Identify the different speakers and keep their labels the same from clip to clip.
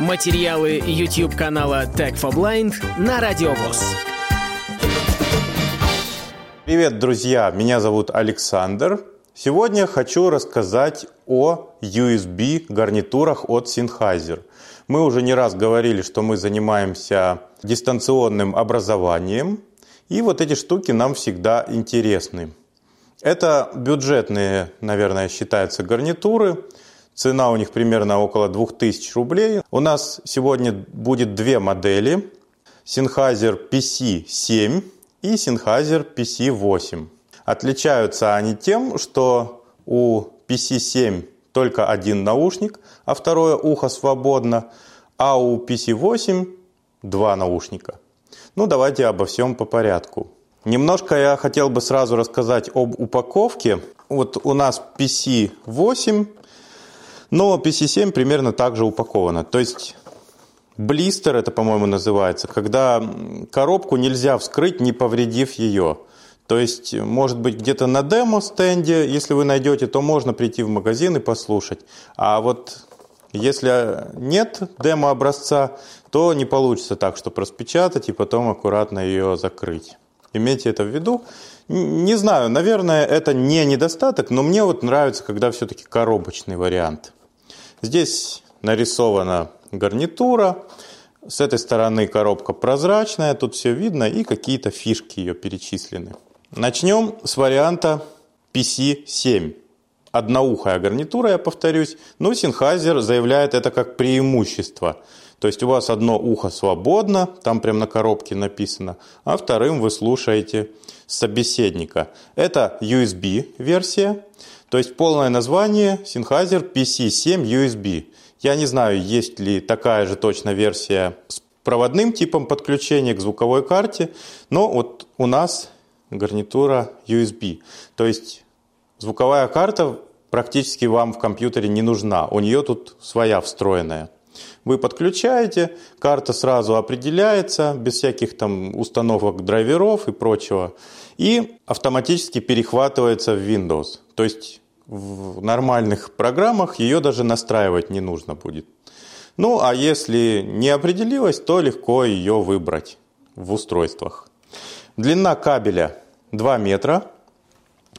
Speaker 1: Материалы YouTube канала Tech for Blind на Радиовоз.
Speaker 2: Привет, друзья! Меня зовут Александр. Сегодня хочу рассказать о USB гарнитурах от Sennheiser. Мы уже не раз говорили, что мы занимаемся дистанционным образованием, и вот эти штуки нам всегда интересны. Это бюджетные, наверное, считаются гарнитуры. Цена у них примерно около 2000 рублей. У нас сегодня будет две модели. Sennheiser PC7 и Sennheiser PC8. Отличаются они тем, что у PC7 только один наушник, а второе ухо свободно, а у PC8 два наушника. Ну, давайте обо всем по порядку. Немножко я хотел бы сразу рассказать об упаковке. Вот у нас PC8, но PC7 примерно так же упаковано. То есть блистер это, по-моему, называется, когда коробку нельзя вскрыть, не повредив ее. То есть, может быть, где-то на демо-стенде, если вы найдете, то можно прийти в магазин и послушать. А вот если нет демо-образца, то не получится так, чтобы распечатать и потом аккуратно ее закрыть. Имейте это в виду. Не знаю, наверное, это не недостаток, но мне вот нравится, когда все-таки коробочный вариант. Здесь нарисована гарнитура, с этой стороны коробка прозрачная, тут все видно и какие-то фишки ее перечислены. Начнем с варианта PC7. Одноухая гарнитура, я повторюсь, но Sennheiser заявляет это как преимущество – то есть у вас одно ухо свободно, там прямо на коробке написано, а вторым вы слушаете собеседника. Это USB-версия, то есть полное название Sennheiser PC7 USB. Я не знаю, есть ли такая же точно версия с проводным типом подключения к звуковой карте, но вот у нас гарнитура USB. То есть звуковая карта практически вам в компьютере не нужна, у нее тут своя встроенная. Вы подключаете, карта сразу определяется, без всяких там установок драйверов и прочего, и автоматически перехватывается в Windows. То есть в нормальных программах ее даже настраивать не нужно будет. Ну, а если не определилась, то легко ее выбрать в устройствах. Длина кабеля 2 метра.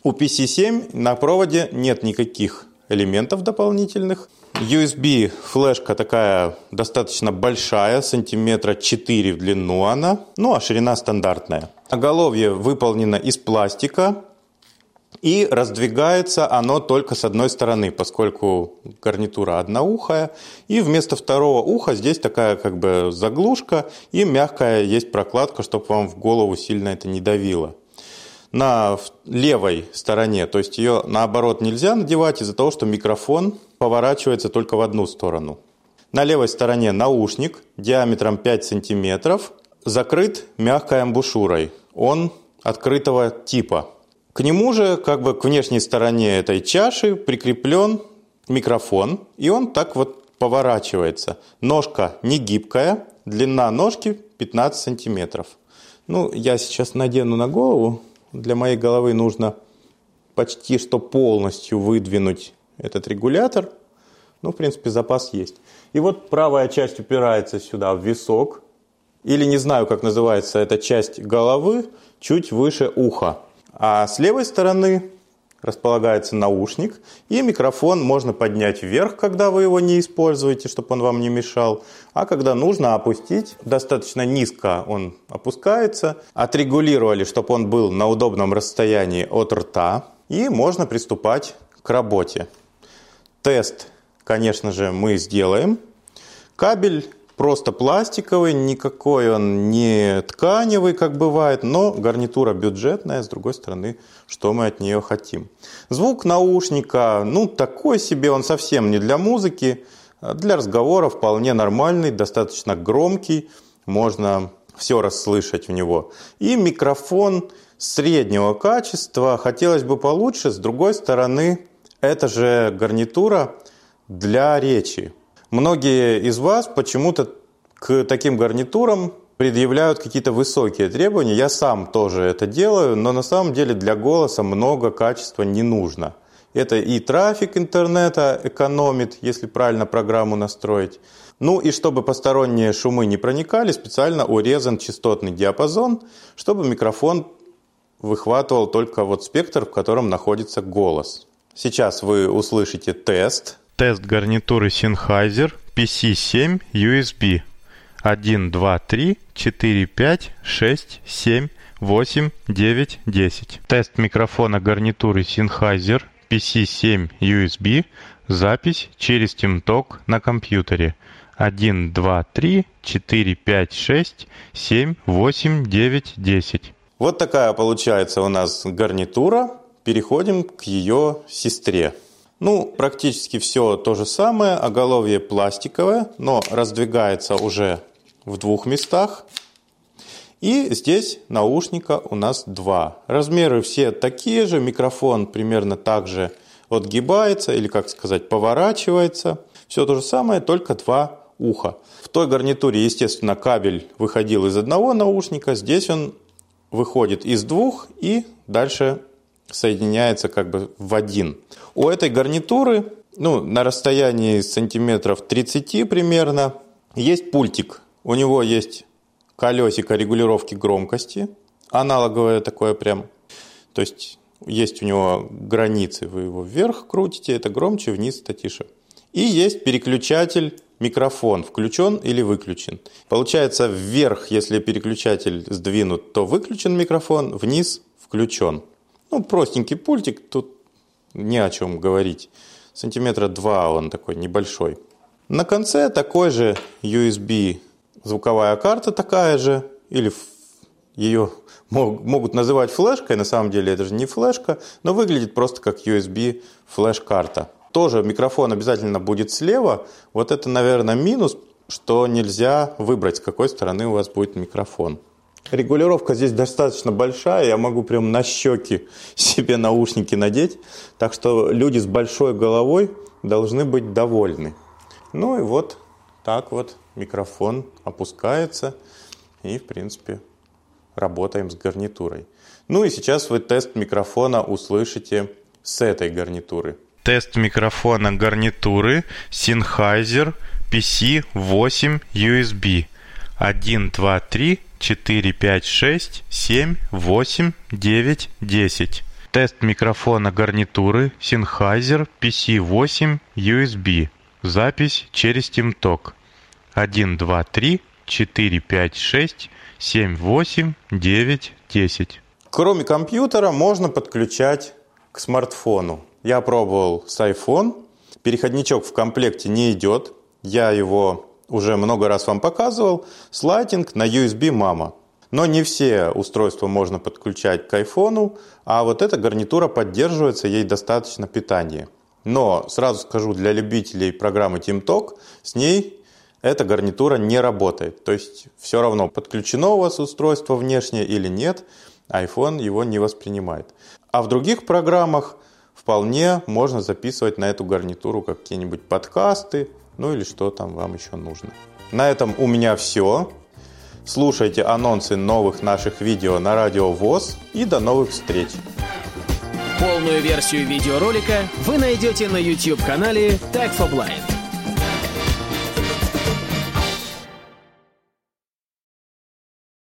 Speaker 2: У PC7 на проводе нет никаких элементов дополнительных. USB флешка такая достаточно большая, сантиметра 4 в длину она, ну а ширина стандартная. Оголовье выполнено из пластика, и раздвигается оно только с одной стороны, поскольку гарнитура одноухая. И вместо второго уха здесь такая как бы заглушка и мягкая есть прокладка, чтобы вам в голову сильно это не давило на левой стороне, то есть ее наоборот нельзя надевать из-за того, что микрофон поворачивается только в одну сторону. На левой стороне наушник диаметром 5 сантиметров, закрыт мягкой амбушюрой. Он открытого типа. К нему же, как бы к внешней стороне этой чаши прикреплен микрофон, и он так вот поворачивается. Ножка не гибкая, длина ножки 15 сантиметров. Ну, я сейчас надену на голову, для моей головы нужно почти что полностью выдвинуть этот регулятор. Ну, в принципе, запас есть. И вот правая часть упирается сюда в висок. Или не знаю, как называется эта часть головы, чуть выше уха. А с левой стороны располагается наушник, и микрофон можно поднять вверх, когда вы его не используете, чтобы он вам не мешал, а когда нужно опустить, достаточно низко он опускается, отрегулировали, чтобы он был на удобном расстоянии от рта, и можно приступать к работе. Тест, конечно же, мы сделаем. Кабель просто пластиковый, никакой он не тканевый, как бывает, но гарнитура бюджетная, с другой стороны, что мы от нее хотим. Звук наушника, ну, такой себе, он совсем не для музыки, для разговора вполне нормальный, достаточно громкий, можно все расслышать в него. И микрофон среднего качества, хотелось бы получше, с другой стороны, это же гарнитура для речи. Многие из вас почему-то к таким гарнитурам предъявляют какие-то высокие требования. Я сам тоже это делаю, но на самом деле для голоса много качества не нужно. Это и трафик интернета экономит, если правильно программу настроить. Ну и чтобы посторонние шумы не проникали, специально урезан частотный диапазон, чтобы микрофон выхватывал только вот спектр, в котором находится голос. Сейчас вы услышите тест.
Speaker 3: Тест гарнитуры Sennheiser PC7 USB. 1, 2, 3, 4, 5, 6, 7, 8, 9, 10. Тест микрофона гарнитуры Sennheiser PC7 USB. Запись через TeamTalk на компьютере. 1, 2, 3, 4, 5, 6, 7, 8, 9, 10.
Speaker 2: Вот такая получается у нас гарнитура. Переходим к ее сестре. Ну, практически все то же самое. Оголовье пластиковое, но раздвигается уже в двух местах. И здесь наушника у нас два. Размеры все такие же. Микрофон примерно так же отгибается или, как сказать, поворачивается. Все то же самое, только два уха. В той гарнитуре, естественно, кабель выходил из одного наушника. Здесь он выходит из двух и дальше соединяется как бы в один. У этой гарнитуры, ну, на расстоянии сантиметров 30 примерно, есть пультик. У него есть колесико регулировки громкости, аналоговое такое прям. То есть есть у него границы, вы его вверх крутите, это громче, вниз это тише. И есть переключатель микрофон включен или выключен. Получается, вверх, если переключатель сдвинут, то выключен микрофон, вниз включен. Ну, простенький пультик, тут не о чем говорить. Сантиметра два он такой небольшой. На конце такой же USB звуковая карта такая же, или ее могут называть флешкой, на самом деле это же не флешка, но выглядит просто как USB флеш-карта тоже микрофон обязательно будет слева. Вот это, наверное, минус, что нельзя выбрать, с какой стороны у вас будет микрофон. Регулировка здесь достаточно большая, я могу прям на щеки себе наушники надеть, так что люди с большой головой должны быть довольны. Ну и вот так вот микрофон опускается и, в принципе, работаем с гарнитурой. Ну и сейчас вы тест микрофона услышите с этой гарнитуры.
Speaker 3: Тест микрофона гарнитуры Sennheiser PC8 USB. 1, 2, 3, 4, 5, 6, 7, 8, 9, 10. Тест микрофона гарнитуры Sennheiser PC8 USB. Запись через TeamTalk. 1, 2, 3, 4, 5, 6, 7, 8, 9, 10.
Speaker 2: Кроме компьютера можно подключать к смартфону. Я пробовал с iPhone. Переходничок в комплекте не идет. Я его уже много раз вам показывал. Слайдинг на USB мама. Но не все устройства можно подключать к iPhone, а вот эта гарнитура поддерживается, ей достаточно питания. Но сразу скажу, для любителей программы TeamTalk с ней эта гарнитура не работает. То есть все равно подключено у вас устройство внешнее или нет, iPhone его не воспринимает. А в других программах вполне можно записывать на эту гарнитуру какие-нибудь подкасты, ну или что там вам еще нужно. На этом у меня все. Слушайте анонсы новых наших видео на Радио ВОЗ и до новых встреч!
Speaker 1: Полную версию видеоролика вы найдете на YouTube-канале Tag for Blind.